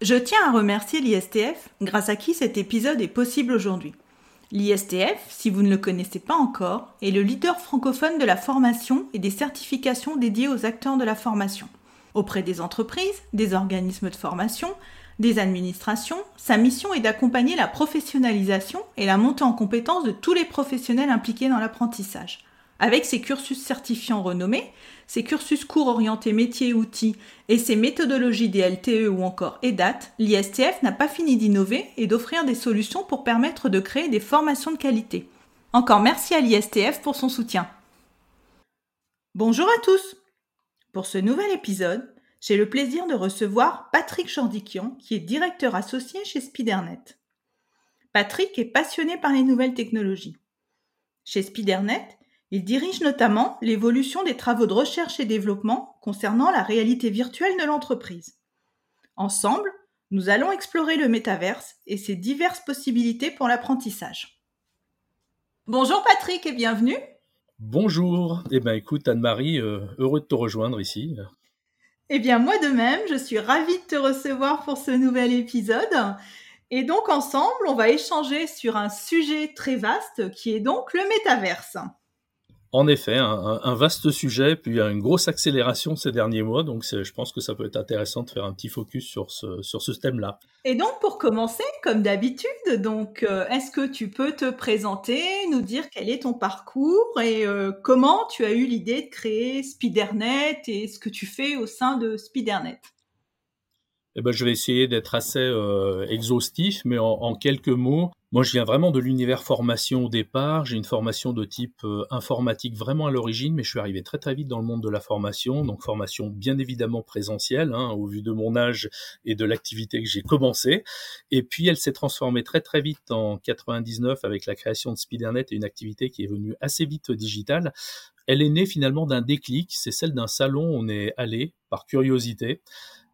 Je tiens à remercier l'ISTF, grâce à qui cet épisode est possible aujourd'hui. L'ISTF, si vous ne le connaissez pas encore, est le leader francophone de la formation et des certifications dédiées aux acteurs de la formation. Auprès des entreprises, des organismes de formation, des administrations, sa mission est d'accompagner la professionnalisation et la montée en compétence de tous les professionnels impliqués dans l'apprentissage. Avec ses cursus certifiants renommés, ses cursus cours orientés métiers et outils et ses méthodologies des LTE ou encore EDAT, l'ISTF n'a pas fini d'innover et d'offrir des solutions pour permettre de créer des formations de qualité. Encore merci à l'ISTF pour son soutien. Bonjour à tous Pour ce nouvel épisode, j'ai le plaisir de recevoir Patrick Jordiquian, qui est directeur associé chez Spidernet. Patrick est passionné par les nouvelles technologies. Chez Spidernet, il dirige notamment l'évolution des travaux de recherche et développement concernant la réalité virtuelle de l'entreprise. Ensemble, nous allons explorer le métaverse et ses diverses possibilités pour l'apprentissage. Bonjour Patrick et bienvenue. Bonjour. Eh bien écoute Anne-Marie, euh, heureux de te rejoindre ici. Eh bien, moi de même, je suis ravie de te recevoir pour ce nouvel épisode. Et donc, ensemble, on va échanger sur un sujet très vaste qui est donc le métaverse. En effet, un, vaste sujet, puis une grosse accélération ces derniers mois, donc je pense que ça peut être intéressant de faire un petit focus sur ce, sur ce thème-là. Et donc pour commencer, comme d'habitude, donc euh, est-ce que tu peux te présenter, nous dire quel est ton parcours et euh, comment tu as eu l'idée de créer Spidernet et ce que tu fais au sein de Spidernet? Eh ben, je vais essayer d'être assez euh, exhaustif, mais en, quelques mots, moi je viens vraiment de l'univers formation au départ. J'ai une formation de type euh, informatique vraiment à l'origine, mais je suis arrivé très très vite dans le monde de la formation, donc formation bien évidemment présentielle, hein, au vu de mon âge et de l'activité que j'ai commencé. Et puis elle s'est transformée très très vite en 99 avec la création de Spidernet et une activité qui est venue assez vite digitale. Elle est née finalement d'un déclic, c'est celle d'un salon où on est allé par curiosité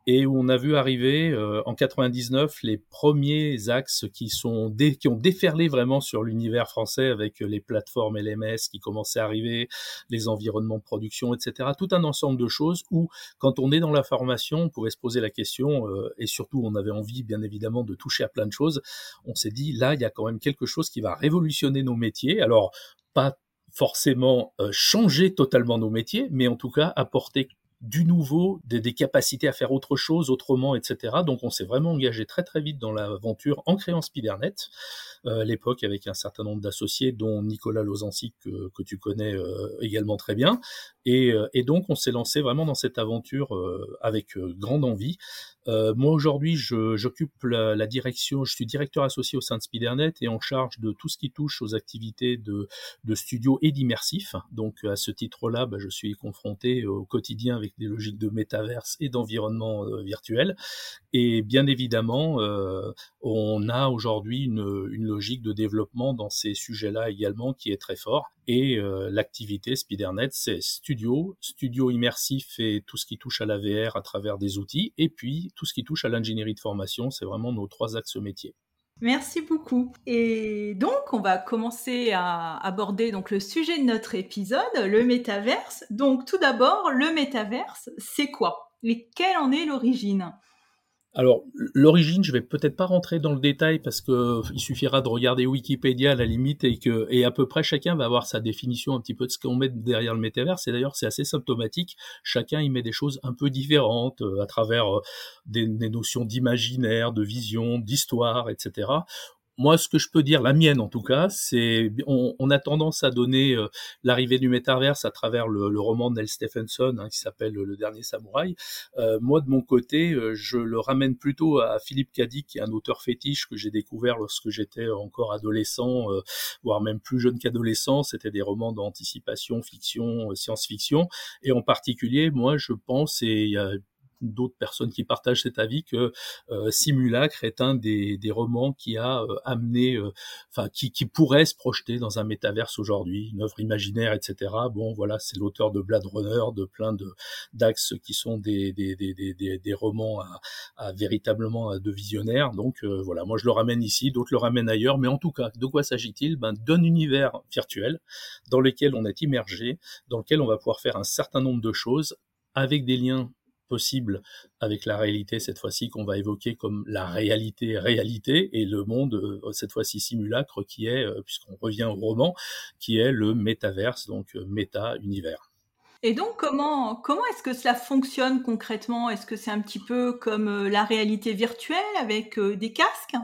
et où on a vu arriver euh, en 99 les premiers axes qui sont qui ont déferlé vraiment sur l'univers français avec les plateformes LMS qui commençaient à arriver, les environnements de production, etc. Tout un ensemble de choses où, quand on est dans la formation, on pouvait se poser la question euh, et surtout on avait envie, bien évidemment, de toucher à plein de choses. On s'est dit là, il y a quand même quelque chose qui va révolutionner nos métiers. Alors pas forcément euh, changer totalement nos métiers, mais en tout cas apporter du nouveau, des, capacités à faire autre chose autrement, etc. Donc on s'est vraiment engagé très très vite dans l'aventure en créant Spidernet, euh, à l'époque avec un certain nombre d'associés, dont Nicolas Lozancy que, tu connais euh, également très bien. Et, euh, et, donc on s'est lancé vraiment dans cette aventure avec grande envie. Moi aujourd'hui, j'occupe la, la, direction, je suis directeur associé au sein de Spidernet et en charge de tout ce qui touche aux activités de, de studio et d'immersif. Donc à ce titre-là, bah, je suis confronté au quotidien avec des logiques de métaverse et d'environnement euh, virtuel. Et bien évidemment, euh, on a aujourd'hui une, une, logique de développement dans ces sujets-là également qui est très fort. Et euh, l'activité Spidernet, c'est studio, studio immersif et tout ce qui touche à la VR à travers des outils, et puis tout ce qui touche à l'ingénierie de formation, c'est vraiment nos trois axes métiers. Merci beaucoup. Et donc, on va commencer à aborder donc le sujet de notre épisode, le métaverse. Donc, tout d'abord, le métaverse, c'est quoi? Et quelle en est l'origine? Alors, l'origine, je vais peut-être pas rentrer dans le détail parce que il suffira de regarder Wikipédia à la limite et que et à peu près chacun va avoir sa définition un petit peu de ce qu'on met derrière le métavers. Et d'ailleurs, c'est assez symptomatique. Chacun y met des choses un peu différentes euh, à travers euh, des notions d'imaginaire, de vision, d'histoire, etc moi, ce que je peux dire, la mienne en tout cas, c'est on, on, a tendance à donner euh, l'arrivée du métaverse à travers le, le roman de Neil Stephenson hein, qui s'appelle Le Dernier Samouraï. Euh, moi, de mon côté, euh, je le ramène plutôt à Philippe Cadic, qui est un auteur fétiche que j'ai découvert lorsque j'étais encore adolescent, voire même plus jeune qu'adolescent. C'était des romans d'anticipation, fiction, science-fiction, et en particulier, moi, je pense, et d'autres personnes qui partagent cet avis que euh, Simulacre est un des, des romans qui a euh, amené, euh, enfin qui, qui pourrait se projeter dans un métaverse aujourd'hui, une œuvre imaginaire, etc. Bon, voilà, c'est l'auteur de Blade Runner, de plein de d'axes qui sont des, des, des, des, des romans à, à, véritablement de visionnaires. Donc voilà, moi je le ramène ici, d'autres le ramènent ailleurs, mais en tout cas, de quoi s'agit-il? Ben d'un univers virtuel dans lequel on est immergé, dans lequel on va pouvoir faire un certain nombre de choses avec des liens possible avec la réalité cette fois-ci qu'on va évoquer comme la réalité réalité et le monde euh, cette fois-ci simulacre qui est euh, puisqu'on revient au roman qui est le métaverse donc euh, méta univers. Et donc comment comment est-ce que cela fonctionne concrètement? Est-ce que c'est un petit peu comme la réalité virtuelle avec des casques?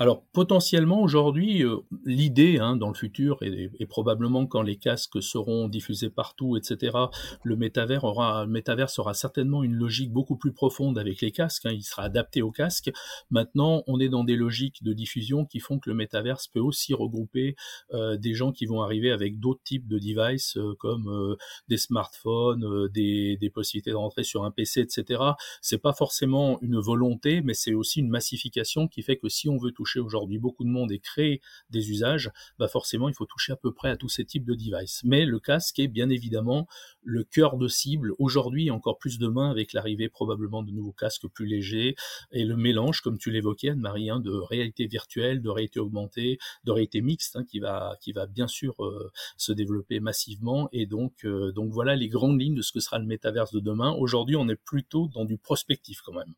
Alors potentiellement aujourd'hui, euh, l'idée hein, dans le futur et, probablement quand les casques seront diffusés partout, etc. Le métavers aura, le métavers aura certainement une logique beaucoup plus profonde avec les casques. Hein, il sera adapté aux casques. Maintenant, on est dans des logiques de diffusion qui font que le métavers peut aussi regrouper euh, des gens qui vont arriver avec d'autres types de devices euh, comme des smartphones, des, des possibilités de rentrer sur un PC, etc. C'est pas forcément une volonté, mais c'est aussi une massification qui fait que si on veut toucher aujourd'hui beaucoup de monde et créer des usages, bah forcément il faut toucher à peu près à tous ces types de devices. Mais le casque est bien évidemment le cœur de cible aujourd'hui et encore plus demain avec l'arrivée probablement de nouveaux casques plus légers et le mélange, comme tu l'évoquais Anne-Marie, hein, de réalité virtuelle, de réalité augmentée, de réalité mixte hein, qui va qui va bien sûr euh, se développer massivement et donc euh, donc voilà les grandes lignes de ce que sera le métaverse de demain. Aujourd'hui, on est plutôt dans du prospectif quand même.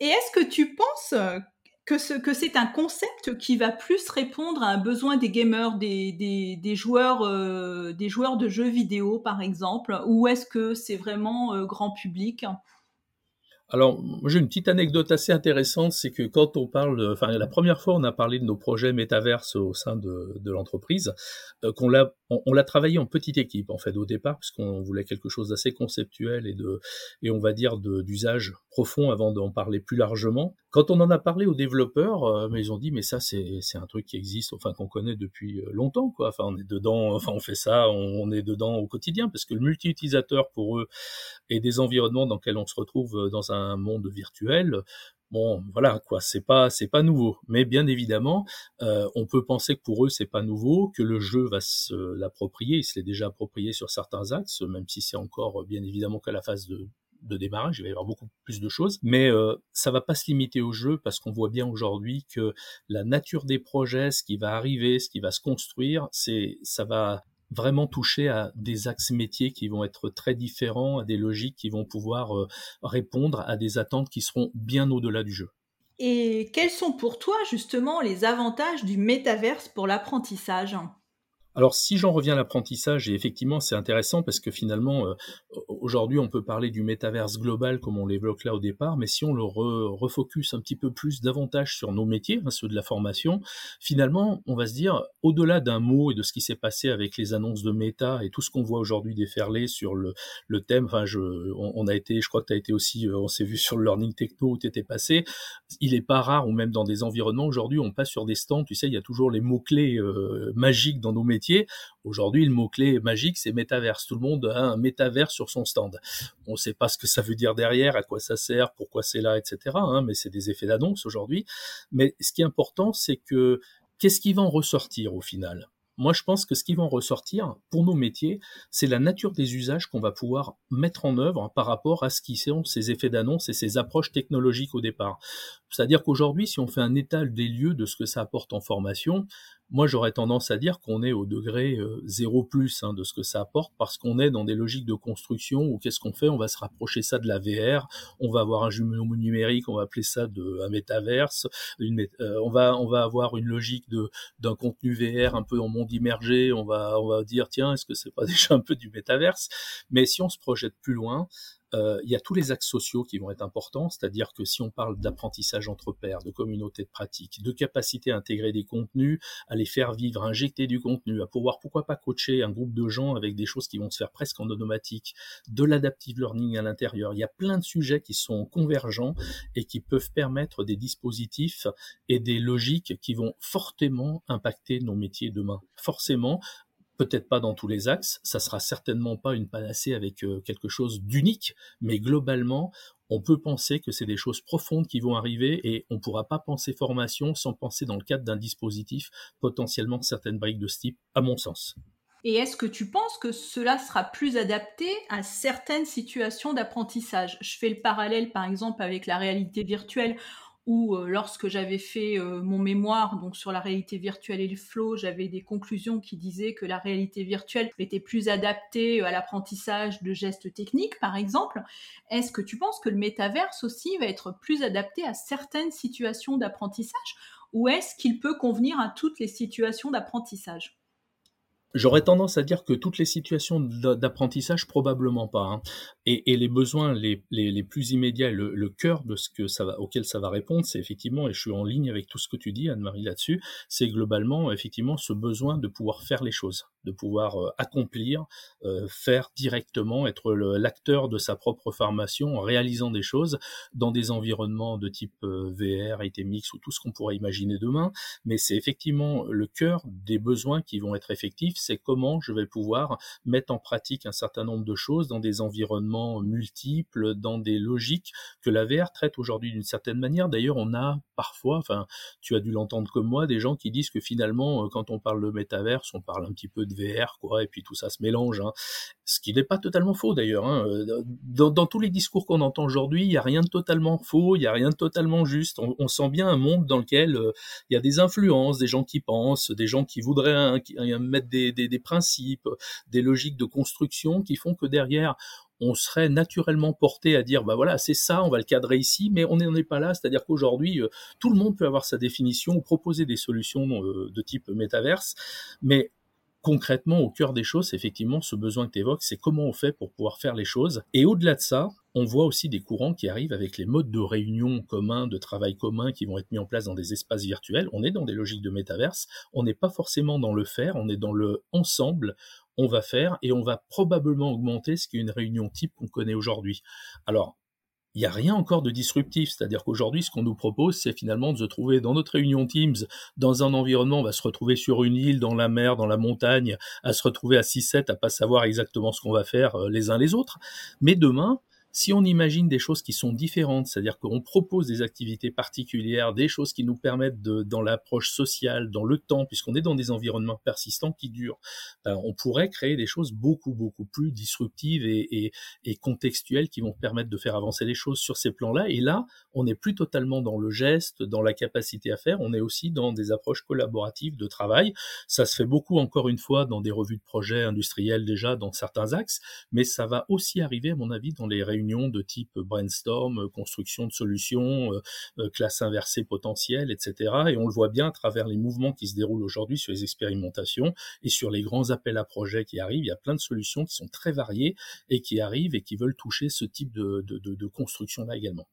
Et est-ce que tu penses que, c'est un concept qui va plus répondre à un besoin des gamers, des, joueurs, euh, des joueurs de jeux vidéo par exemple, ou est-ce que c'est vraiment euh, grand public? Alors, j'ai une petite anecdote assez intéressante, c'est que quand on parle, enfin la première fois on a parlé de nos projets métaverses au sein de, de l'entreprise, euh, qu'on l'a, on, l'a travaillé en petite équipe en fait au départ, puisqu'on voulait quelque chose d'assez conceptuel et de, et on va dire d'usage profond avant d'en parler plus largement. Quand on en a parlé aux développeurs, euh, mais ils ont dit mais ça c'est un truc qui existe, enfin qu'on connaît depuis euh, longtemps quoi. Enfin on est dedans, enfin on fait ça, on, on est dedans au quotidien parce que le multi-utilisateur pour eux et des environnements dans lesquels on se retrouve dans un un monde virtuel. Bon, voilà quoi, c'est pas c'est pas nouveau, mais bien évidemment, euh, on peut penser que pour eux c'est pas nouveau, que le jeu va se l'approprier, il se l'est déjà approprié sur certains axes, même si c'est encore bien évidemment qu'à la phase de de démarrage, il va y avoir beaucoup plus de choses, mais euh, ça va pas se limiter au jeu parce qu'on voit bien aujourd'hui que la nature des projets, ce qui va arriver, ce qui va se construire, c'est ça va vraiment toucher à des axes métiers qui vont être très différents, à des logiques qui vont pouvoir euh, répondre à des attentes qui seront bien au-delà du jeu. Et quels sont pour toi justement les avantages du métaverse pour l'apprentissage? Alors si j'en reviens à l'apprentissage, et effectivement c'est intéressant parce que finalement euh, aujourd'hui on peut parler du métaverse global comme on l'évoque là au départ, mais si on le refocus un petit peu plus davantage sur nos métiers, hein, ceux de la formation, finalement on va se dire au-delà d'un mot et de ce qui s'est passé avec les annonces de méta et tout ce qu'on voit aujourd'hui déferler sur le, thème, je, on, a été, je crois que tu as été aussi, euh, on s'est vu sur le Learning Techno où tu étais passé, il est pas rare ou même dans des environnements aujourd'hui on passe sur des stands, tu sais il y a toujours les mots-clés euh, magiques dans nos métiers Aujourd'hui, le mot-clé magique, c'est métaverse. Tout le monde a un métaverse sur son stand. On ne sait pas ce que ça veut dire derrière, à quoi ça sert, pourquoi c'est là, etc. Hein, mais c'est des effets d'annonce aujourd'hui. Mais ce qui est important, c'est que qu'est-ce qui va en ressortir au final? Moi, je pense que ce qui va en ressortir pour nos métiers, c'est la nature des usages qu'on va pouvoir mettre en œuvre par rapport à ce qui sont ces effets d'annonce et ces approches technologiques au départ. C'est-à-dire qu'aujourd'hui, si on fait un étal des lieux de ce que ça apporte en formation, moi j'aurais tendance à dire qu'on est au degré euh, zéro plus hein, de ce que ça apporte parce qu'on est dans des logiques de construction où qu'est-ce qu'on fait? On va se rapprocher ça de la VR, on va avoir un jumeau numérique, on va appeler ça de un métaverse, une, euh, on va on va avoir une logique de d'un contenu VR un peu en monde immergé, on va on va dire tiens est-ce que c'est pas déjà un peu du métaverse? Mais si on se projette plus loin, euh, il y a tous les axes sociaux qui vont être importants, c'est-à-dire que si on parle d'apprentissage entre pairs, de communauté de pratique, de capacité à intégrer des contenus, à les faire vivre, à injecter du contenu, à pouvoir pourquoi pas coacher un groupe de gens avec des choses qui vont se faire presque en automatique, de l'adaptive learning à l'intérieur. Il y a plein de sujets qui sont convergents et qui peuvent permettre des dispositifs et des logiques qui vont fortement impacter nos métiers demain. Forcément, peut-être pas dans tous les axes, ça sera certainement pas une panacée avec euh, quelque chose d'unique, mais globalement, on peut penser que c'est des choses profondes qui vont arriver et on ne pourra pas penser formation sans penser dans le cadre d'un dispositif potentiellement certaines briques de ce type, à mon sens. Et est-ce que tu penses que cela sera plus adapté à certaines situations d'apprentissage? Je fais le parallèle par exemple avec la réalité virtuelle où euh, lorsque j'avais fait euh, mon mémoire sur la réalité virtuelle et le flow, j'avais des conclusions qui disaient que la réalité virtuelle était plus adaptée à l'apprentissage de gestes techniques par exemple. Est-ce que tu penses que le métaverse aussi va être plus adapté à certaines situations d'apprentissage ou est-ce qu'il peut convenir à toutes les situations d'apprentissage? J'aurais tendance à dire que toutes les situations d'apprentissage, probablement pas. Hein. Et, les besoins les plus immédiats, le, le, cœur de ce que ça va, auquel ça va répondre, c'est effectivement, et je suis en ligne avec tout ce que tu dis, Anne-Marie, là-dessus, c'est globalement, effectivement, ce besoin de pouvoir faire les choses, de pouvoir euh, accomplir, euh, faire directement, être l'acteur de sa propre formation en réalisant des choses dans des environnements de type euh, VR, ITMX ou tout ce qu'on pourrait imaginer demain. Mais c'est effectivement le cœur des besoins qui vont être effectifs c'est comment je vais pouvoir mettre en pratique un certain nombre de choses dans des environnements multiples, dans des logiques que la VR traite aujourd'hui d'une certaine manière. D'ailleurs, on a parfois, enfin, tu as dû l'entendre comme moi, des gens qui disent que finalement, quand on parle de métaverse, on parle un petit peu de VR, quoi, et puis tout ça se mélange. Hein. Ce qui n'est pas totalement faux d'ailleurs. Hein. Euh, dans, tous les discours qu'on entend aujourd'hui, il n'y a rien de totalement faux, il n'y a rien de totalement juste. On, sent bien un monde dans lequel euh, il y a des influences, des gens qui pensent, des gens qui voudraient mettre des des, principes, des logiques de construction qui font que derrière, on serait naturellement porté à dire bah voilà c'est ça on va le cadrer ici mais on n'en est pas là c'est-à-dire qu'aujourd'hui euh, tout le monde peut avoir sa définition ou proposer des solutions de type métaverse mais concrètement au cœur des choses, effectivement ce besoin que tu évoques, c'est comment on fait pour pouvoir faire les choses. Et au-delà de ça, on voit aussi des courants qui arrivent avec les modes de réunion communs, de travail commun qui vont être mis en place dans des espaces virtuels. On est dans des logiques de métaverse, on n'est pas forcément dans le faire, on est dans le ensemble, on va faire et on va probablement augmenter ce qui est une réunion type qu'on connaît aujourd'hui. Alors, il n'y a rien encore de disruptif. C'est-à-dire qu'aujourd'hui, ce qu'on nous propose, c'est finalement de se trouver dans notre réunion Teams, dans un environnement, on va se retrouver sur une île, dans la mer, dans la montagne, à se retrouver à 6-7, à pas savoir exactement ce qu'on va faire euh, les uns les autres. Mais demain, si on imagine des choses qui sont différentes, c'est-à-dire qu'on propose des activités particulières, des choses qui nous permettent de, dans l'approche sociale, dans le temps, puisqu'on est dans des environnements persistants qui durent, ben, on pourrait créer des choses beaucoup, beaucoup plus disruptives et, et, et, contextuelles qui vont permettre de faire avancer les choses sur ces plans-là. Et là, on n'est plus totalement dans le geste, dans la capacité à faire, on est aussi dans des approches collaboratives de travail. Ça se fait beaucoup, encore une fois, dans des revues de projets industriels déjà, dans certains axes, mais ça va aussi arriver, à mon avis, dans les réunions de type brainstorm, euh, construction de solutions, euh, euh, classe inversée potentielle, etc. Et on le voit bien à travers les mouvements qui se déroulent aujourd'hui sur les expérimentations et sur les grands appels à projets qui arrivent. Il y a plein de solutions qui sont très variées et qui arrivent et qui veulent toucher ce type de, de construction-là également.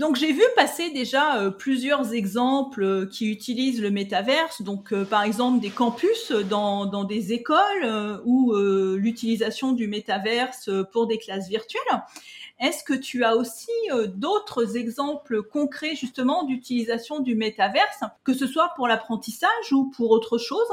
Donc j'ai vu passer déjà euh, plusieurs exemples euh, qui utilisent le métaverse, donc euh, par exemple des campus dans, dans des écoles ou l'utilisation du métaverse pour des classes virtuelles. Est-ce que tu as aussi d'autres exemples concrets justement d'utilisation du métaverse, que ce soit pour l'apprentissage ou pour autre chose?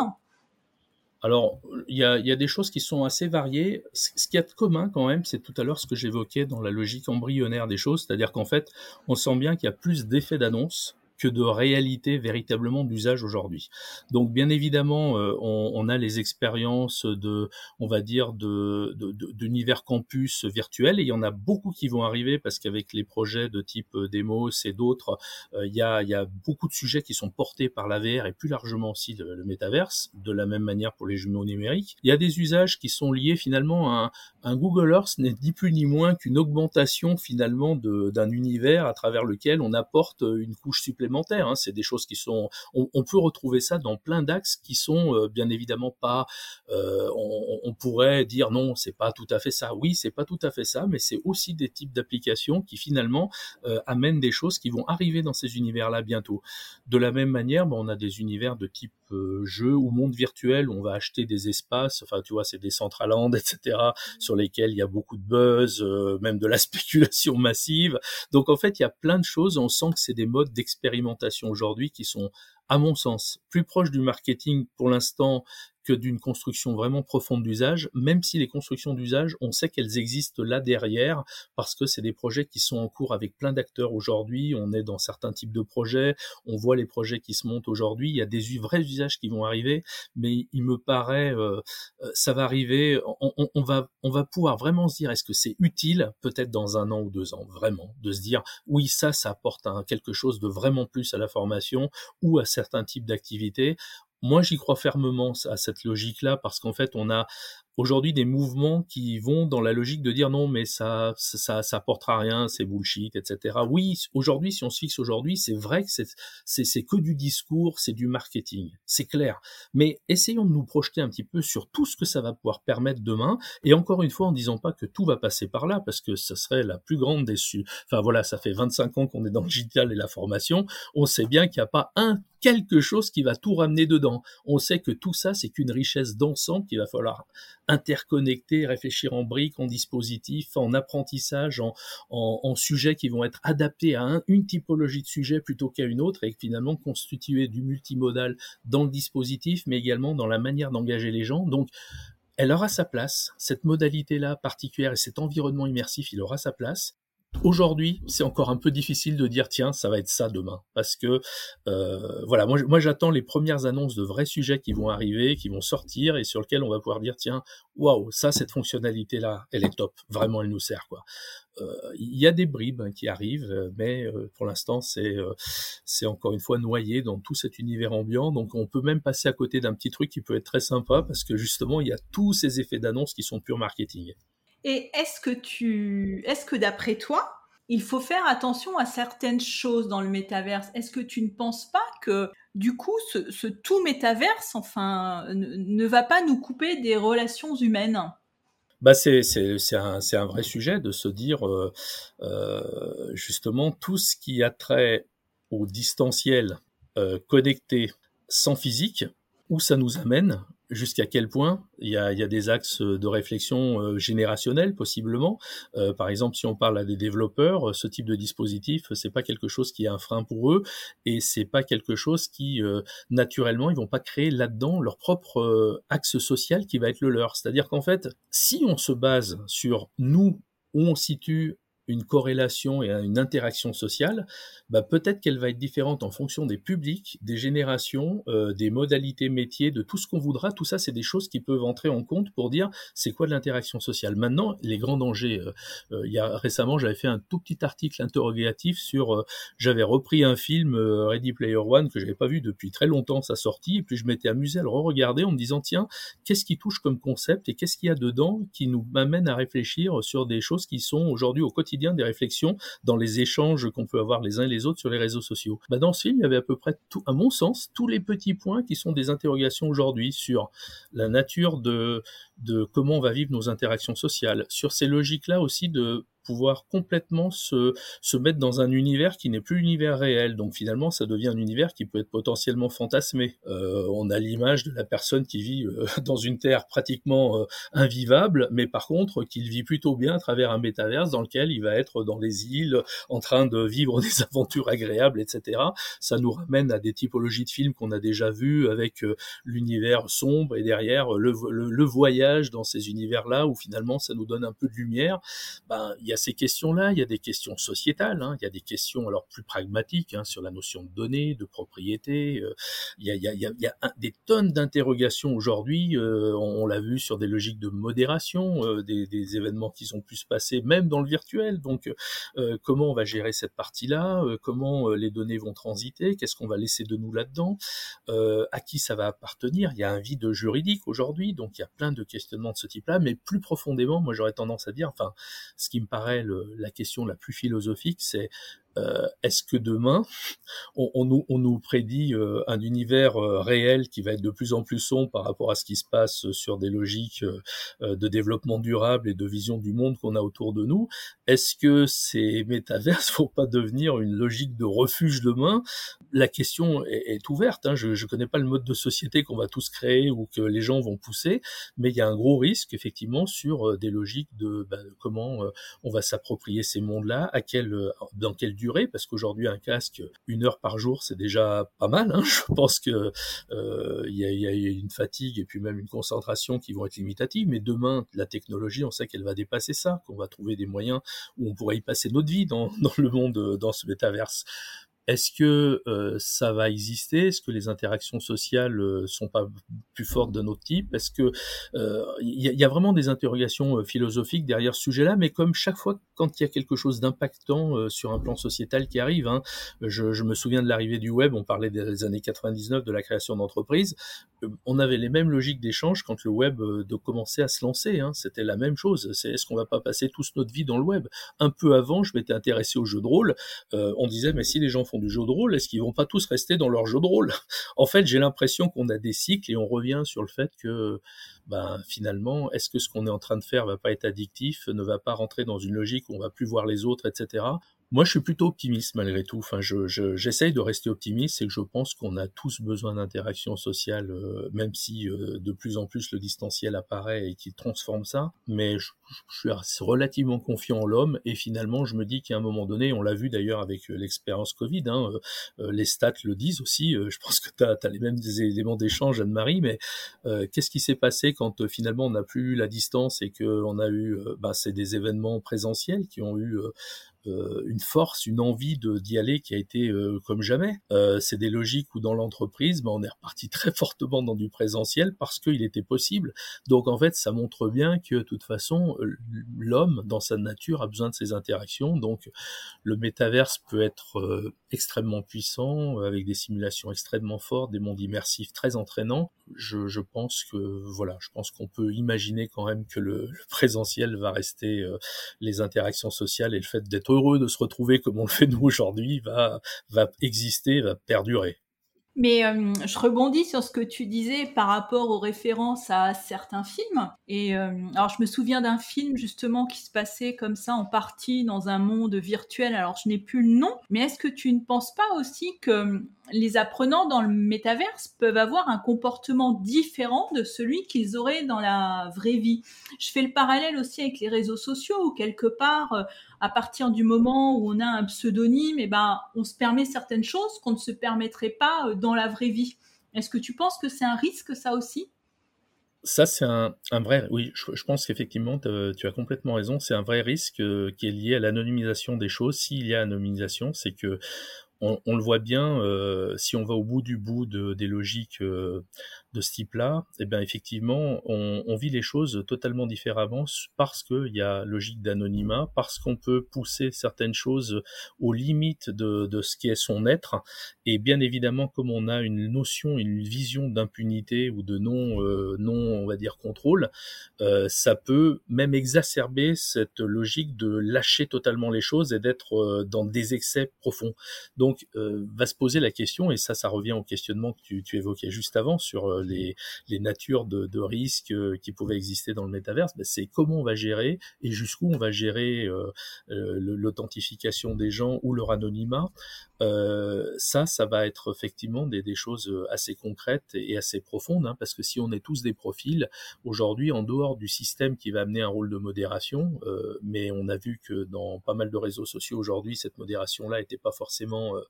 Alors, il y a, des choses qui sont assez variées. Ce qu'il y a de commun quand même, c'est tout à l'heure ce que j'évoquais dans la logique embryonnaire des choses, c'est-à-dire qu'en fait, on sent bien qu'il y a plus d'effets d'annonce que de réalité véritablement d'usage aujourd'hui. Donc bien évidemment, euh, on, on, a les expériences de, on va dire, de, d'univers campus virtuel, et il y en a beaucoup qui vont arriver parce qu'avec les projets de type euh, Demos et d'autres, euh, il, y a, il y a beaucoup de sujets qui sont portés par la VR et plus largement aussi le, le métaverse, de la même manière pour les jumeaux numériques. Il y a des usages qui sont liés finalement à un, un Google Earth n'est ni plus ni moins qu'une augmentation finalement d'un univers à travers lequel on apporte une couche supplémentaire Hein. C'est des choses qui sont, on, peut retrouver ça dans plein d'axes qui sont euh, bien évidemment pas. Euh, on, pourrait dire non, c'est pas tout à fait ça. Oui, c'est pas tout à fait ça, mais c'est aussi des types d'applications qui finalement euh, amènent des choses qui vont arriver dans ces univers-là bientôt. De la même manière, on a des univers de type jeu ou monde virtuel on va acheter des espaces. Enfin, tu vois, c'est des Centraland, etc., sur lesquels il y a beaucoup de buzz, même de la spéculation massive. Donc en fait, il y a plein de choses. On sent que c'est des modes d'expérimentation aujourd'hui qui sont, à mon sens, plus proches du marketing pour l'instant d'une construction vraiment profonde d'usage, même si les constructions d'usage, on sait qu'elles existent là derrière, parce que c'est des projets qui sont en cours avec plein d'acteurs aujourd'hui, on est dans certains types de projets, on voit les projets qui se montent aujourd'hui, il y a des vrais usages qui vont arriver, mais il me paraît, euh, euh, ça va arriver, on, va, on va pouvoir vraiment se dire, est-ce que c'est utile, peut-être dans un an ou deux ans, vraiment, de se dire, oui, ça, ça apporte quelque chose de vraiment plus à la formation ou à certains types d'activités. Moi, j'y crois fermement à cette logique-là parce qu'en fait, on a aujourd'hui des mouvements qui vont dans la logique de dire non mais ça ça ça apportera rien c'est bullshit etc oui aujourd'hui si on se fixe aujourd'hui c'est vrai que c'est c'est c'est que du discours c'est du marketing c'est clair. Mais essayons de nous projeter un petit peu sur tout ce que ça va pouvoir permettre demain et encore une fois en disant pas que tout va passer par là parce que ça serait la plus grande déçue enfin voilà ça fait 25 ans qu'on est dans le digital et la formation on sait bien qu'il n'y a pas un quelque chose qui va tout ramener dedans. On sait que tout ça c'est qu'une richesse d'ensemble qu'il va falloir interconnecter, réfléchir en briques, en dispositifs, en apprentissage, en, en, sujets qui vont être adaptés à une typologie de sujet plutôt qu'à une autre et finalement constituer du multimodal dans le dispositif, mais également dans la manière d'engager les gens. Donc, elle aura sa place, cette modalité-là particulière et cet environnement immersif, il aura sa place. Aujourd'hui, c'est encore un peu difficile de dire tiens, ça va être ça demain, parce que euh, voilà, moi, j'attends les premières annonces de vrais sujets qui vont arriver, qui vont sortir et sur lesquels on va pouvoir dire tiens, waouh, ça cette fonctionnalité là, elle est top, vraiment elle nous sert quoi. Euh, il y a des bribes hein, qui arrivent, mais euh, pour l'instant c'est c'est encore une fois noyé dans tout cet univers ambiant, donc on peut même passer à côté d'un petit truc qui peut être très sympa parce que justement il y a tous ces effets d'annonce qui sont pur marketing. Et est-ce que d'après toi, il faut faire attention à certaines choses dans le métaverse? Est-ce que tu ne penses pas que du coup, ce, tout métaverse, enfin, ne, va pas nous couper des relations humaines? Bah c'est un, un, vrai sujet de se dire euh, euh, justement tout ce qui a trait au distanciel euh, connecté sans physique, où ça nous amène jusqu'à quel point il y, a, il y a, des axes de réflexion euh, générationnels possiblement. Euh, par exemple, si on parle à des développeurs, ce type de dispositif, c'est pas quelque chose qui est un frein pour eux et c'est pas quelque chose qui euh, naturellement ils vont pas créer là-dedans leur propre axe social qui va être le leur. C'est-à-dire qu'en fait, si on se base sur nous où on situe une corrélation et une interaction sociale, bah peut-être qu'elle va être différente en fonction des publics, des générations, euh, des modalités métiers, de tout ce qu'on voudra. Tout ça, c'est des choses qui peuvent entrer en compte pour dire c'est quoi de l'interaction sociale. Maintenant, les grands dangers. Euh, euh, il y a récemment, j'avais fait un tout petit article interrogatif sur. j'avais repris un film Ready Player One que j'avais pas vu depuis très longtemps sa sortie, et puis je m'étais amusé à le re-regarder en me disant tiens, qu'est-ce qui touche comme concept et qu'est-ce qu'il y a dedans qui nous amène à réfléchir sur des choses qui sont aujourd'hui au quotidien des réflexions dans les échanges qu'on peut avoir les uns et les autres sur les réseaux sociaux. Bah, dans ce film, il y avait à peu près, à mon sens, tous les petits points qui sont des interrogations aujourd'hui sur la nature de comment on va vivre nos interactions sociales, sur ces logiques-là aussi de pouvoir complètement se, se mettre dans un univers qui n'est plus l'univers réel. Donc finalement, ça devient un univers qui peut être potentiellement fantasmé. Euh, on a l'image de la personne qui vit euh, dans une terre pratiquement euh, invivable, mais par contre, qu'il vit plutôt bien à travers un métaverse dans lequel il va être dans les îles, en train de vivre des aventures agréables, etc. Ça nous ramène à des typologies de films qu'on a déjà vus avec l'univers sombre et derrière le, le, le voyage dans ces univers-là où finalement ça nous donne un peu de lumière. Ben, il y a ces questions-là, il y a des questions sociétales, hein, il y a des questions alors plus pragmatiques hein, sur la notion de données, de propriété. Euh, il y a, des tonnes d'interrogations aujourd'hui. Euh, on, l'a vu sur des logiques de modération, euh, des, événements qui ont pu se passer même dans le virtuel. Donc, comment on va gérer cette partie-là Comment les données vont transiter Qu'est-ce qu'on va laisser de nous là-dedans À qui ça va appartenir Il y a un vide juridique aujourd'hui, donc il y a plein de questionnements de ce type-là. Mais plus profondément, moi j'aurais tendance à dire, enfin, ce qui me paraît la question la plus philosophique, c'est euh, est-ce que demain, on, nous, prédit euh, un univers euh, réel qui va être de plus en plus sombre par rapport à ce qui se passe sur des logiques de développement durable et de vision du monde qu'on a autour de nous? Est-ce que ces métaverses vont pas devenir une logique de refuge demain? La question est, ouverte. Hein. Je ne connais pas le mode de société qu'on va tous créer ou que les gens vont pousser, mais il y a un gros risque effectivement sur des logiques de bah, comment on va s'approprier ces mondes-là, à quel, dans quelle parce qu'aujourd'hui un casque, une heure par jour, c'est déjà pas mal. Hein. Je pense que euh, il y, a, y, a, une fatigue et puis même une concentration qui vont être limitatives. Mais demain, la technologie, on sait qu'elle va dépasser ça, qu'on va trouver des moyens où on pourrait y passer notre vie dans, dans le monde, dans ce métaverse. Est-ce que euh, ça va exister? Est-ce que les interactions sociales euh, sont pas plus fortes d'un autre type? Est-ce que il euh, y, y, a vraiment des interrogations euh, philosophiques derrière ce sujet-là Mais comme chaque fois quand il y a quelque chose d'impactant sur un plan sociétal qui arrive, hein, je, je, me souviens de l'arrivée du web. On parlait des années 99 de la création d'entreprises. On avait les mêmes logiques d'échange quand le web de commençait à se lancer. Hein. C'était la même chose. C'est est-ce qu'on va pas passer toute notre vie dans le web? Un peu avant, je m'étais intéressé aux jeux de rôle. on disait mais si les gens font du jeu de rôle, est-ce qu'ils vont pas tous rester dans leur jeu de rôle? En fait, j'ai l'impression qu'on a des cycles et on revient sur le fait que ben, finalement, est-ce que ce qu'on est en train de faire va pas être addictif, ne va pas rentrer dans une logique où on va plus voir les autres, etc. Moi, je suis plutôt optimiste malgré tout. Enfin, je, j'essaye de rester optimiste, c'est que je pense qu'on a tous besoin d'interaction sociale, euh, même si euh, de plus en plus le distanciel apparaît et qu'il transforme ça. Mais je, suis relativement confiant en l'homme et finalement, je me dis qu'à un moment donné, on l'a vu d'ailleurs avec euh, l'expérience Covid, hein, les stats le disent aussi. je pense que tu as, les mêmes éléments d'échange, Anne-Marie, mais qu'est-ce qui s'est passé quand finalement on n'a plus eu la distance et qu'on a eu, bah, c'est des événements présentiels qui ont eu euh, une force, une envie de d'y aller qui a été euh, comme jamais. Euh, c'est des logiques où dans l'entreprise, ben, on est reparti très fortement dans du présentiel parce qu'il était possible. Donc en fait, ça montre bien que de toute façon, l'homme dans sa nature a besoin de ces interactions. Donc le métaverse peut être extrêmement puissant avec des simulations extrêmement fortes, des mondes immersifs très entraînants. Je, je pense que voilà, je pense qu'on peut imaginer quand même que le, présentiel va rester les interactions sociales et le fait d'être heureux de se retrouver comme on le fait nous aujourd'hui va, va exister, va perdurer. Mais euh, je rebondis sur ce que tu disais par rapport aux références à certains films. Et euh, alors, je me souviens d'un film justement qui se passait comme ça en partie dans un monde virtuel. Alors, je n'ai plus le nom, mais est-ce que tu ne penses pas aussi que les apprenants dans le métaverse peuvent avoir un comportement différent de celui qu'ils auraient dans la vraie vie? Je fais le parallèle aussi avec les réseaux sociaux où quelque part, euh, à partir du moment où on a un pseudonyme, eh ben, on se permet certaines choses qu'on ne se permettrait pas euh, dans la vraie vie. Est-ce que tu penses que c'est un risque ça aussi? Ça, c'est un, vrai. Oui, je, pense qu'effectivement, tu as complètement raison. C'est un vrai risque euh, qui est lié à l'anonymisation des choses. S'il y a anonymisation, c'est que on, le voit bien, euh, si on va au bout du bout de, des logiques de ce type-là, eh bien effectivement, on, vit les choses totalement différemment parce qu'il y a logique d'anonymat, parce qu'on peut pousser certaines choses aux limites de, ce qui est son être, et bien évidemment, comme on a une notion, une vision d'impunité ou de non, euh, non, on va dire contrôle, ça peut même exacerber cette logique de lâcher totalement les choses et d'être dans des excès profonds. Donc euh, va se poser la question, et ça, ça revient au questionnement que tu, évoquais juste avant sur euh, les, natures de, risques euh, qui pouvaient exister dans le métaverse. Ben, c'est comment on va gérer et jusqu'où on va gérer l'authentification des gens ou leur anonymat. ça, ça va être effectivement des, choses assez concrètes et assez profondes, hein, parce que si on est tous des profils, aujourd'hui, en dehors du système qui va amener un rôle de modération, mais on a vu que dans pas mal de réseaux sociaux aujourd'hui, cette modération-là n'était pas forcément euh,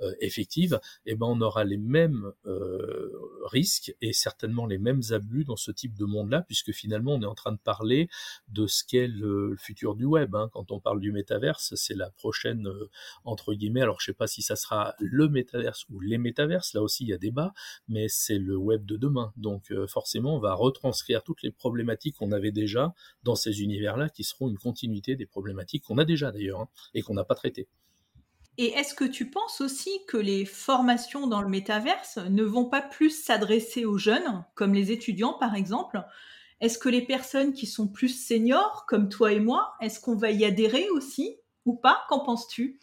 euh, effective, et eh ben on aura les mêmes euh, et certainement les mêmes abus dans ce type de monde-là, puisque finalement on est en train de parler de ce qu'est le, futur du web. Hein. Quand on parle du métaverse, c'est la prochaine entre guillemets. Alors je sais pas si ça sera le métaverse ou les métaverses. Là aussi il y a débat, mais c'est le web de demain. Donc forcément on va retranscrire toutes les problématiques qu'on avait déjà dans ces univers-là, qui seront une continuité des problématiques qu'on a déjà d'ailleurs hein, et qu'on n'a pas traitées. Et est-ce que tu penses aussi que les formations dans le métaverse ne vont pas plus s'adresser aux jeunes, comme les étudiants par exemple? Est-ce que les personnes qui sont plus seniors, comme toi et moi, est-ce qu'on va y adhérer aussi ou pas? Qu'en penses-tu?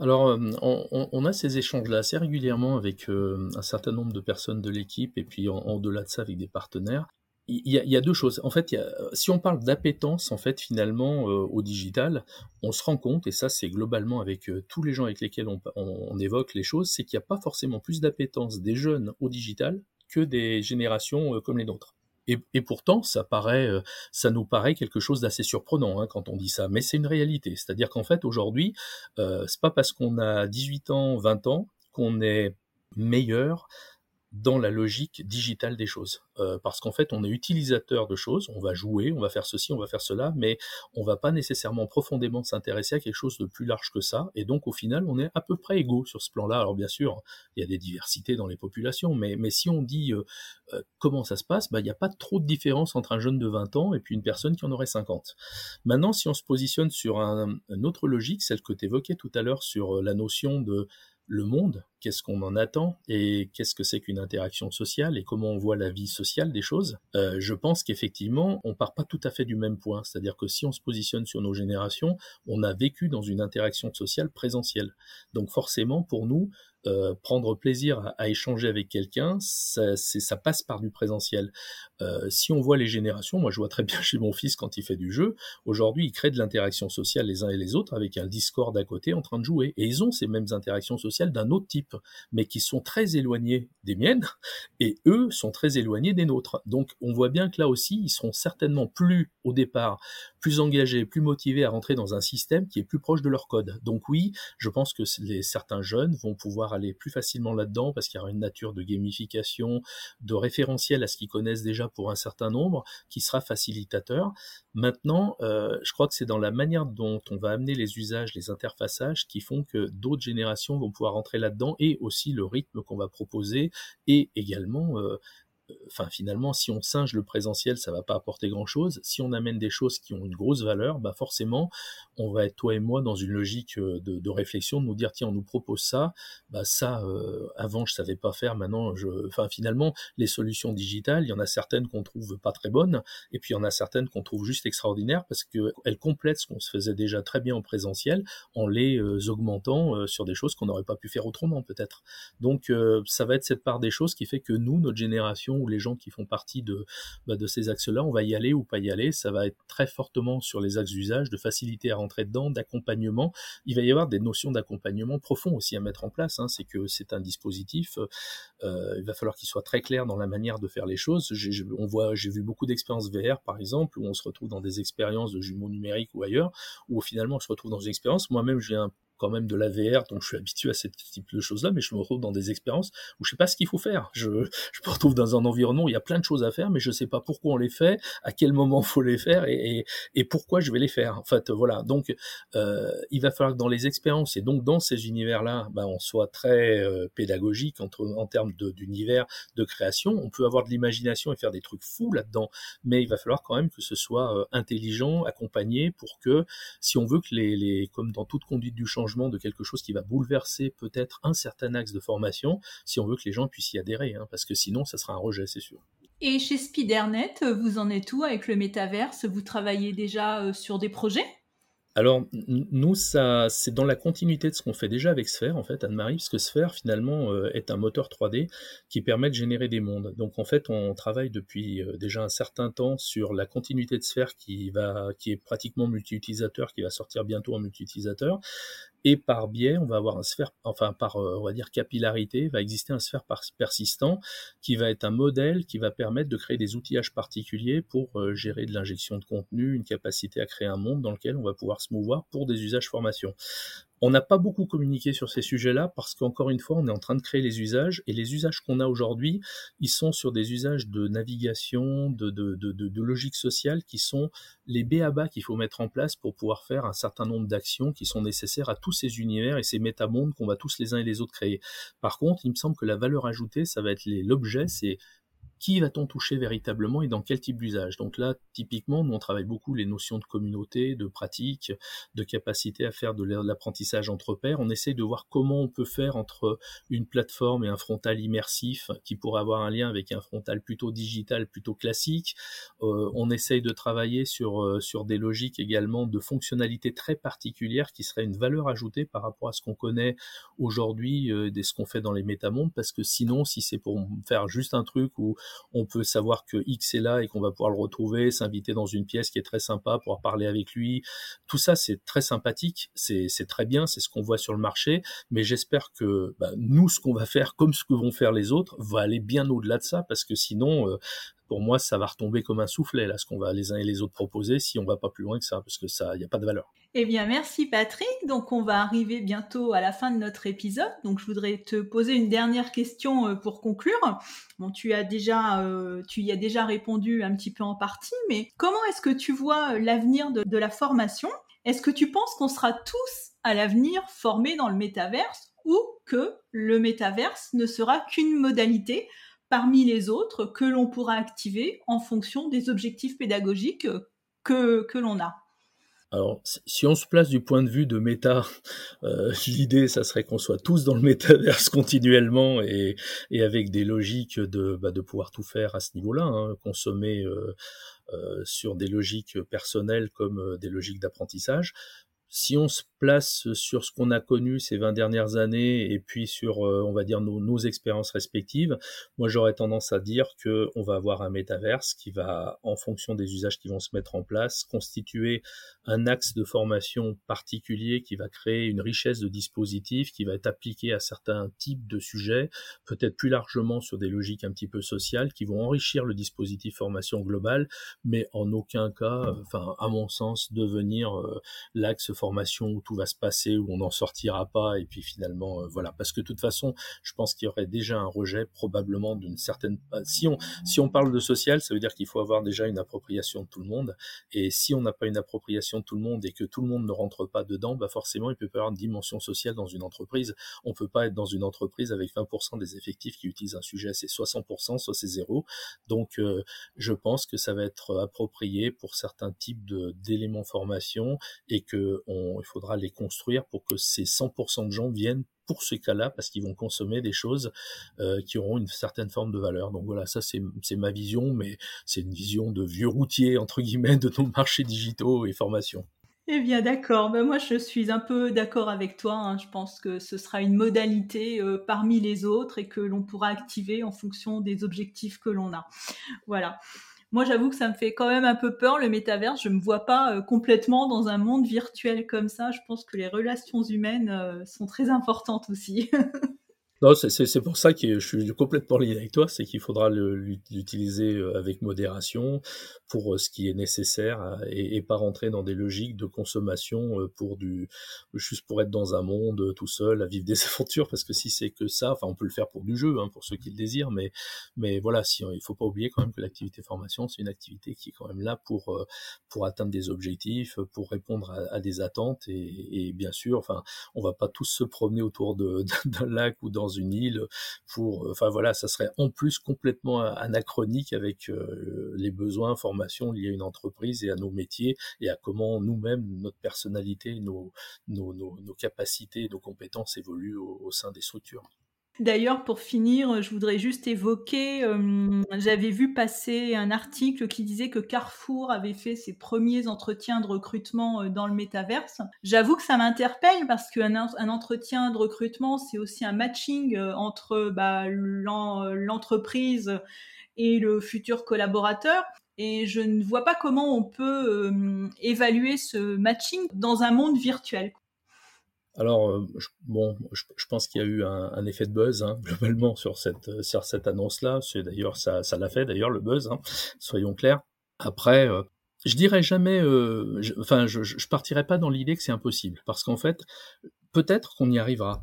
Alors, euh, on, a ces échanges-là assez régulièrement avec euh, un certain nombre de personnes de l'équipe et puis en, delà de ça avec des partenaires il y, a, deux choses. En fait, si on parle d'appétence, en fait, finalement, euh, au digital, on se rend compte, et ça, c'est globalement avec euh, tous les gens avec lesquels on, évoque les choses, c'est qu'il n'y a pas forcément plus d'appétence des jeunes au digital que des générations euh, comme les nôtres. Et, pourtant, ça nous paraît quelque chose d'assez surprenant hein, quand on dit ça, mais c'est une réalité. C'est-à-dire qu'en fait, aujourd'hui, c'est pas parce qu'on a 18 ans, 20 ans qu'on est meilleur dans la logique digitale des choses. Euh, parce qu'en fait, on est utilisateur de choses, on va jouer, on va faire ceci, on va faire cela, mais on va pas nécessairement profondément s'intéresser à quelque chose de plus large que ça. Et donc, au final, on est à peu près égaux sur ce plan-là. Alors, bien sûr, il y a des diversités dans les populations, mais, mais si on dit euh, euh, comment ça se passe, bah, il n'y a pas trop de différence entre un jeune de 20 ans et puis une personne qui en aurait 50. Maintenant, si on se positionne sur un, une autre logique, celle que tu évoquais tout à l'heure sur la notion de le monde, qu'est-ce qu'on en attend et qu'est-ce que c'est qu'une interaction sociale et comment on voit la vie sociale des choses, euh, je pense qu'effectivement, on part pas tout à fait du même point. C'est-à-dire que si on se positionne sur nos générations, on a vécu dans une interaction sociale présentielle. Donc forcément, pour nous, euh, prendre plaisir à, échanger avec quelqu'un, ça, passe par du présentiel. Euh, si on voit les générations, moi je vois très bien chez mon fils quand il fait du jeu, aujourd'hui il crée de l'interaction sociale les uns et les autres avec un Discord à côté en train de jouer. Et ils ont ces mêmes interactions sociales d'un autre type, mais qui sont très éloignées des miennes, et eux sont très éloignés des nôtres. Donc on voit bien que là aussi, ils seront certainement plus au départ, plus engagés, plus motivés à rentrer dans un système qui est plus proche de leur code. Donc oui, je pense que certains jeunes vont pouvoir aller plus facilement là-dedans parce qu'il y aura une nature de gamification, de référentiel à ce qu'ils connaissent déjà pour un certain nombre, qui sera facilitateur. Maintenant, euh, je crois que c'est dans la manière dont on va amener les usages, les interfaçages, qui font que d'autres générations vont pouvoir rentrer là-dedans, et aussi le rythme qu'on va proposer, et également euh, enfin finalement, si on singe le présentiel, ça va pas apporter grand-chose. Si on amène des choses qui ont une grosse valeur, bah forcément, on va être toi et moi dans une logique euh, de, réflexion, de nous dire tiens, on nous propose ça, bah ça, euh, avant je savais pas faire, maintenant je, enfin finalement, les solutions digitales, il y en a certaines qu'on trouve pas très bonnes, et puis il y en a certaines qu'on trouve juste extraordinaires parce qu'elles complètent ce qu'on se faisait déjà très bien en présentiel en les euh, augmentant sur des choses qu'on n'aurait pas pu faire autrement peut-être. Donc ça va être cette part des choses qui fait que nous, notre génération ou les gens qui font partie de, bah, de ces axes-là, on va y aller ou pas y aller. Ça va être très fortement sur les axes d'usage, de facilité à rentrer dedans, d'accompagnement. Il va y avoir des notions d'accompagnement profond aussi à mettre en place. Hein. C'est que c'est un dispositif. Euh, il va falloir qu'il soit très clair dans la manière de faire les choses. J'ai, on j'ai vu beaucoup d'expériences VR par exemple, où on se retrouve dans des expériences de jumeaux numériques ou ailleurs, où finalement on se retrouve dans une expérience. Moi-même, j'ai un quand même de la VR, donc je suis habitué à ce type de choses-là, mais je me retrouve dans des expériences où je sais pas ce qu'il faut faire. Je, je me retrouve dans un environnement où il y a plein de choses à faire, mais je sais pas pourquoi on les fait, à quel moment faut les faire et, et, pourquoi je vais les faire. En fait, voilà. Donc, euh, il va falloir que dans les expériences et donc dans ces univers-là, ben, on soit très euh, pédagogique entre, en termes d'univers de, création. On peut avoir de l'imagination et faire des trucs fous là-dedans, mais il va falloir quand même que ce soit euh, intelligent, accompagné pour que, si on veut que les, les comme dans toute conduite du changement de quelque chose qui va bouleverser peut-être un certain axe de formation, si on veut que les gens puissent y adhérer, hein, parce que sinon, ça sera un rejet, c'est sûr. Et chez Spidernet, vous en êtes où avec le métaverse? Vous travaillez déjà euh, sur des projets? Alors, nous, ça, c'est dans la continuité de ce qu'on fait déjà avec Sphere, en fait, Anne-Marie, parce que Sphere, finalement, euh, est un moteur 3D qui permet de générer des mondes. Donc, en fait, on travaille depuis euh, déjà un certain temps sur la continuité de Sphere qui va, qui est pratiquement multi-utilisateur, qui va sortir bientôt en multi-utilisateur et par biais, on va avoir un sphère, enfin par, euh, on va dire capillarité, va exister un sphère persistant qui va être un modèle qui va permettre de créer des outillages particuliers pour euh, gérer de l'injection de contenu, une capacité à créer un monde dans lequel on va pouvoir se mouvoir pour des usages formation. On n'a pas beaucoup communiqué sur ces sujets-là parce qu'encore une fois, on est en train de créer les usages et les usages qu'on a aujourd'hui, ils sont sur des usages de navigation, de, logique sociale qui sont les BABA qu'il faut mettre en place pour pouvoir faire un certain nombre d'actions qui sont nécessaires à tous ces univers et ces métamondes qu'on va tous les uns et les autres créer. Par contre, il me semble que la valeur ajoutée, ça va être l'objet, c'est qui va-t-on toucher véritablement et dans quel type d'usage? Donc là, typiquement, nous on travaille beaucoup les notions de communauté, de pratique, de capacité à faire de l'apprentissage entre pairs. On essaye de voir comment on peut faire entre une plateforme et un frontal immersif qui pourrait avoir un lien avec un frontal plutôt digital, plutôt classique. Euh, on essaye de travailler sur, euh, sur des logiques également de fonctionnalités très particulières qui seraient une valeur ajoutée par rapport à ce qu'on connaît aujourd'hui, euh, de ce qu'on fait dans les métamondes, parce que sinon, si c'est pour faire juste un truc où on peut savoir que X est là et qu'on va pouvoir le retrouver, s'inviter dans une pièce qui est très sympa, pouvoir parler avec lui. Tout ça, c'est très sympathique, c'est très bien, c'est ce qu'on voit sur le marché, mais j'espère que bah, nous, ce qu'on va faire, comme ce que vont faire les autres, va aller bien au-delà de ça, parce que sinon, euh, pour moi, ça va retomber comme un soufflet, là, ce qu'on va les uns et les autres proposer, si on va pas plus loin que ça, parce que ça, il n'y a pas de valeur. Eh bien, merci Patrick. Donc, on va arriver bientôt à la fin de notre épisode. Donc, je voudrais te poser une dernière question euh, pour conclure. Bon, tu as déjà, euh, tu y as déjà répondu un petit peu en partie, mais comment est-ce que tu vois euh, l'avenir de, de la formation? Est-ce que tu penses qu'on sera tous à l'avenir formés dans le métaverse ou que le métaverse ne sera qu'une modalité? Parmi les autres que l'on pourra activer en fonction des objectifs pédagogiques que, que l'on a. Alors, si on se place du point de vue de méta, euh, l'idée, ça serait qu'on soit tous dans le métaverse continuellement et, et avec des logiques de, bah, de pouvoir tout faire à ce niveau-là, hein, consommer euh, euh, sur des logiques personnelles comme des logiques d'apprentissage si on se place sur ce qu'on a connu ces 20 dernières années et puis sur, euh, on va dire, nos, expériences respectives, moi j'aurais tendance à dire que on va avoir un métaverse qui va, en fonction des usages qui vont se mettre en place, constituer un axe de formation particulier qui va créer une richesse de dispositifs qui va être appliqué à certains types de sujets, peut-être plus largement sur des logiques un petit peu sociales qui vont enrichir le dispositif formation global, mais en aucun cas, enfin, à mon sens, devenir euh, l'axe formation tout va se passer, où on n'en sortira pas, et puis finalement, euh, voilà. Parce que de toute façon, je pense qu'il y aurait déjà un rejet probablement d'une certaine. Euh, si on si on parle de social, ça veut dire qu'il faut avoir déjà une appropriation de tout le monde, et si on n'a pas une appropriation de tout le monde et que tout le monde ne rentre pas dedans, bah forcément, il peut y avoir une dimension sociale dans une entreprise. On peut pas être dans une entreprise avec 20% des effectifs qui utilisent un sujet, c'est 60%, soit c'est zéro. Donc, euh, je pense que ça va être approprié pour certains types d'éléments formation et que il faudra les construire pour que ces 100% de gens viennent pour ces cas-là parce qu'ils vont consommer des choses euh, qui auront une certaine forme de valeur. Donc voilà, ça c'est ma vision, mais c'est une vision de vieux routier entre guillemets de nos marchés digitaux et formation. Eh bien, d'accord. Ben, moi, je suis un peu d'accord avec toi. Hein. Je pense que ce sera une modalité euh, parmi les autres et que l'on pourra activer en fonction des objectifs que l'on a. Voilà. Moi, j'avoue que ça me fait quand même un peu peur le métaverse. Je me vois pas euh, complètement dans un monde virtuel comme ça. Je pense que les relations humaines euh, sont très importantes aussi. Non, c'est pour ça que je suis complètement lié avec toi, c'est qu'il faudra l'utiliser euh, avec modération pour euh, ce qui est nécessaire euh, et, pas rentrer dans des logiques de consommation pour du juste pour être dans un monde tout seul à vivre des aventures parce que si c'est que ça, enfin on peut le faire pour du jeu hein, pour ceux qui le désirent, mais mais voilà, il faut pas oublier quand même que l'activité formation c'est une activité qui est quand même là pour pour atteindre des objectifs, pour répondre à, à des attentes et, et, bien sûr, enfin on va pas tous se promener autour d'un lac ou dans une île pour, euh, enfin voilà, ça serait en plus complètement anachronique avec euh, les besoins, formations liés à une entreprise et à nos métiers et à comment nous-mêmes, notre personnalité, nos, nos, nos, capacités, nos compétences évoluent au sein des structures. D'ailleurs, pour finir, je voudrais juste évoquer, euh, j'avais vu passer un article qui disait que Carrefour avait fait ses premiers entretiens de recrutement euh, dans le métaverse. J'avoue que ça m'interpelle parce qu'un un entretien de recrutement, c'est aussi un matching euh, entre bah, l'entreprise et le futur collaborateur. Et je ne vois pas comment on peut évaluer ce matching dans un monde virtuel. Alors, euh, bon, je, pense qu'il y a eu un, effet de buzz hein, globalement sur cette, sur cette annonce-là. C'est d'ailleurs ça, l'a fait d'ailleurs le buzz. Hein, soyons clairs. Après, euh, je dirais jamais, euh, enfin, je, je partirais pas dans l'idée que c'est impossible, parce qu'en fait, peut-être qu'on y arrivera.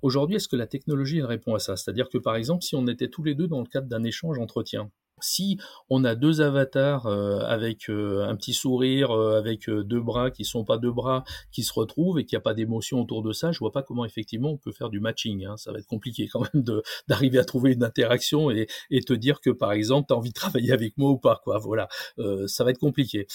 Aujourd'hui, est-ce que la technologie répond à ça? C'est-à-dire que par exemple, si on était tous les deux dans le cadre d'un échange entretien, si on a deux avatars euh, avec euh, un petit sourire, euh, avec deux bras qui sont pas deux bras, qui se retrouvent et qu'il n'y a pas d'émotion autour de ça, je vois pas comment effectivement on peut faire du matching. Hein. Ça va être compliqué quand même d'arriver à trouver une interaction et, te dire que par exemple tu as envie de travailler avec moi ou pas. Quoi. Voilà, ça va être compliqué.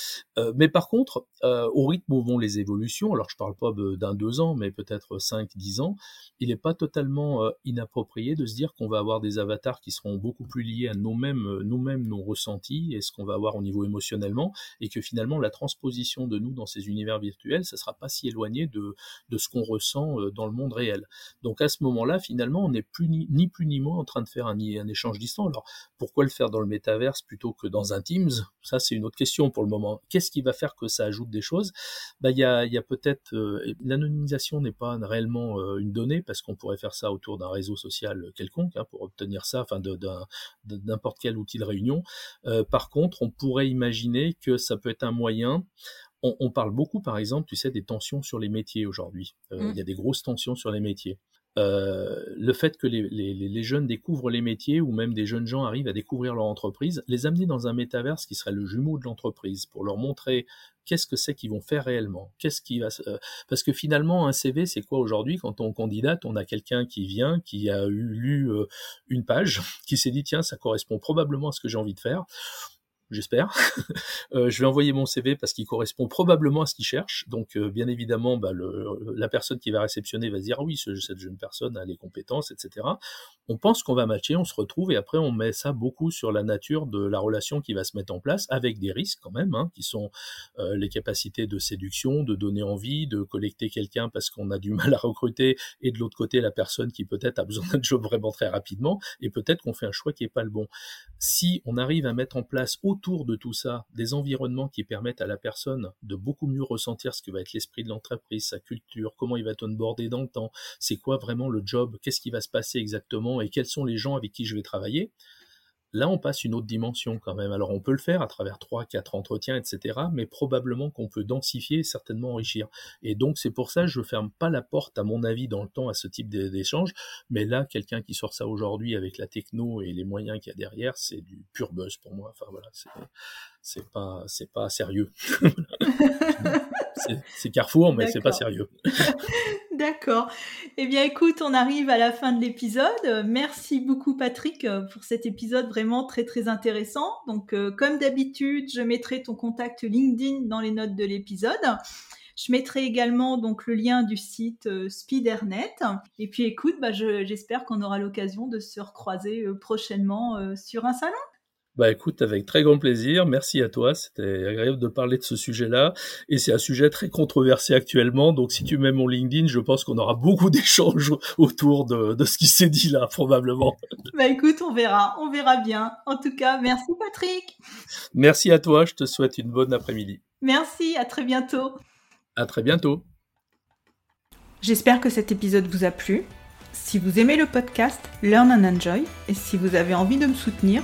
mais par contre, au rythme où vont les évolutions, alors je parle pas d'un deux ans, mais peut-être cinq, dix ans, il n'est pas totalement inapproprié de se dire qu'on va avoir des avatars qui seront beaucoup plus liés à nous-mêmes nous-mêmes nos ressentis et ce qu'on va avoir au niveau émotionnellement, et que finalement la transposition de nous dans ces univers virtuels, ça sera pas si éloigné de, de ce qu'on ressent euh, dans le monde réel. Donc à ce moment-là, finalement, on n'est plus ni, ni, plus ni moins en train de faire un, un échange distant. Alors pourquoi le faire dans le métaverse plutôt que dans un Teams? Ça, c'est une autre question pour le moment. Qu'est-ce qui va faire que ça ajoute des choses? Bah, Il y a, y a peut-être... Euh, l'anonymisation n'est pas réellement euh, une donnée, parce qu'on pourrait faire ça autour d'un réseau social quelconque, hein, pour obtenir ça, enfin de, de n'importe quel outil de réunion. par contre, on pourrait imaginer que ça peut être un moyen on, parle beaucoup, par exemple, tu sais, des tensions sur les métiers aujourd'hui. Mmh. Il y a des grosses tensions sur les métiers. Euh, le fait que les, jeunes découvrent les métiers ou même des jeunes gens arrivent à découvrir leur entreprise, les amener dans un métaverse qui serait le jumeau de l'entreprise pour leur montrer qu'est-ce que c'est qu'ils vont faire réellement, qu'est-ce qui va euh, parce que finalement un CV c'est quoi aujourd'hui? Quand on candidate, on a quelqu'un qui vient qui a eu lu euh, une page, qui s'est dit tiens ça correspond probablement à ce que j'ai envie de faire j'espère. Euh, je vais envoyer mon CV parce qu'il correspond probablement à ce qu'il cherche. Donc, euh, bien évidemment, bah, le, la personne qui va réceptionner va se dire ah oui, cette jeune personne a les compétences, etc. On pense qu'on va matcher, on se retrouve et après on met ça beaucoup sur la nature de la relation qui va se mettre en place avec des risques quand même, hein, qui sont euh, les capacités de séduction, de donner envie, de collecter quelqu'un parce qu'on a du mal à recruter et de l'autre côté la personne qui peut-être a besoin d'un job vraiment très rapidement et peut-être qu'on fait un choix qui est pas le bon. Si on arrive à mettre en place autour de tout ça des environnements qui permettent à la personne de beaucoup mieux ressentir ce que va être l'esprit de l'entreprise, sa culture, comment il va être onboardé dans le temps, c'est quoi vraiment le job, qu'est-ce qui va se passer exactement et quels sont les gens avec qui je vais travailler, Là, on passe une autre dimension quand même. Alors, on peut le faire à travers trois, quatre entretiens, etc. Mais probablement qu'on peut densifier et certainement enrichir. Et donc, c'est pour ça que je ferme pas la porte, à mon avis, dans le temps, à ce type d'échange. Mais là, quelqu'un qui sort ça aujourd'hui avec la techno et les moyens qu'il y a derrière, c'est du pur buzz pour moi. Enfin, voilà, c'est pas, c'est pas sérieux. c'est Carrefour, mais c'est pas sérieux. D'accord. Eh bien, écoute, on arrive à la fin de l'épisode. Merci beaucoup, Patrick, pour cet épisode vraiment très, très intéressant. Donc, euh, comme d'habitude, je mettrai ton contact LinkedIn dans les notes de l'épisode. Je mettrai également donc le lien du site euh, Spidernet. Et puis écoute, bah, j'espère qu'on aura l'occasion de se recroiser euh, prochainement sur un salon. Bah écoute, avec très grand plaisir. Merci à toi. C'était agréable de parler de ce sujet-là. Et c'est un sujet très controversé actuellement. Donc si tu mets mon LinkedIn, je pense qu'on aura beaucoup d'échanges autour de, de, ce qui s'est dit là, probablement. Bah écoute, on verra. On verra bien. En tout cas, merci Patrick. Merci à toi. Je te souhaite une bonne après-midi. Merci. À très bientôt. À très bientôt. J'espère que cet épisode vous a plu. Si vous aimez le podcast Learn and Enjoy et si vous avez envie de me soutenir,